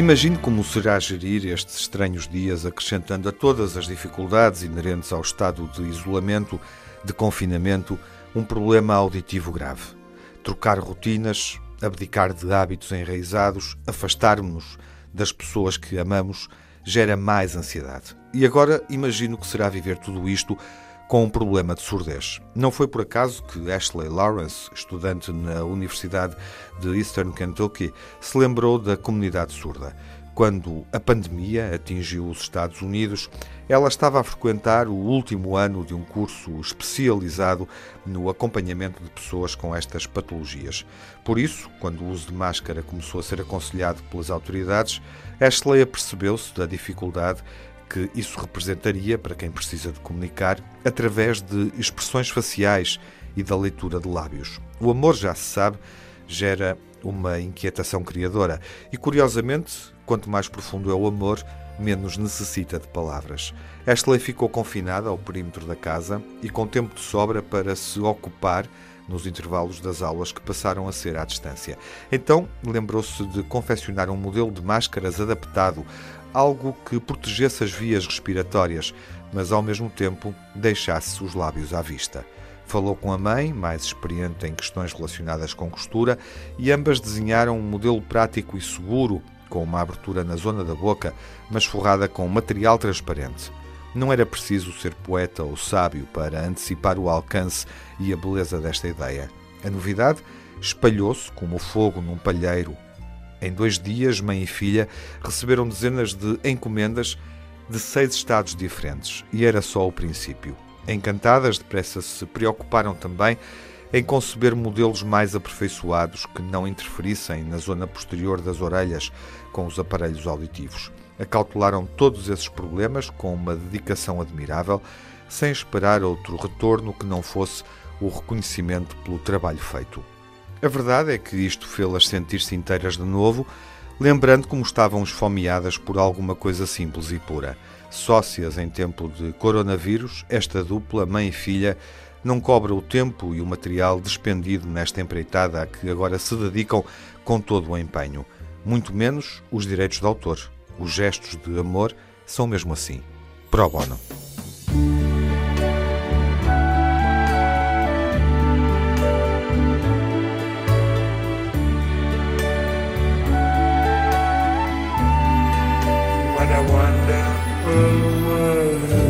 Imagine como será gerir estes estranhos dias, acrescentando a todas as dificuldades inerentes ao estado de isolamento, de confinamento, um problema auditivo grave. Trocar rotinas, abdicar de hábitos enraizados, afastar-nos das pessoas que amamos, gera mais ansiedade. E agora imagino que será viver tudo isto com um problema de surdez. Não foi por acaso que Ashley Lawrence, estudante na Universidade de Eastern Kentucky, se lembrou da comunidade surda. Quando a pandemia atingiu os Estados Unidos, ela estava a frequentar o último ano de um curso especializado no acompanhamento de pessoas com estas patologias. Por isso, quando o uso de máscara começou a ser aconselhado pelas autoridades, Ashley apercebeu-se da dificuldade que isso representaria para quem precisa de comunicar através de expressões faciais e da leitura de lábios. O amor, já se sabe, gera uma inquietação criadora e, curiosamente, quanto mais profundo é o amor, menos necessita de palavras. Ashley ficou confinada ao perímetro da casa e com tempo de sobra para se ocupar nos intervalos das aulas que passaram a ser à distância. Então, lembrou-se de confeccionar um modelo de máscaras adaptado algo que protegesse as vias respiratórias, mas ao mesmo tempo deixasse os lábios à vista. Falou com a mãe, mais experiente em questões relacionadas com costura, e ambas desenharam um modelo prático e seguro, com uma abertura na zona da boca, mas forrada com material transparente. Não era preciso ser poeta ou sábio para antecipar o alcance e a beleza desta ideia. A novidade espalhou-se como fogo num palheiro em dois dias, mãe e filha receberam dezenas de encomendas de seis estados diferentes e era só o princípio. Encantadas, depressa se preocuparam também em conceber modelos mais aperfeiçoados que não interferissem na zona posterior das orelhas com os aparelhos auditivos. Acautelaram todos esses problemas com uma dedicação admirável, sem esperar outro retorno que não fosse o reconhecimento pelo trabalho feito. A verdade é que isto fê-las sentir-se inteiras de novo, lembrando como estavam esfomeadas por alguma coisa simples e pura. Sócias em tempo de coronavírus, esta dupla, mãe e filha, não cobra o tempo e o material despendido nesta empreitada a que agora se dedicam com todo o empenho. Muito menos os direitos de autor. Os gestos de amor são mesmo assim. Pro bono. a wonderful world.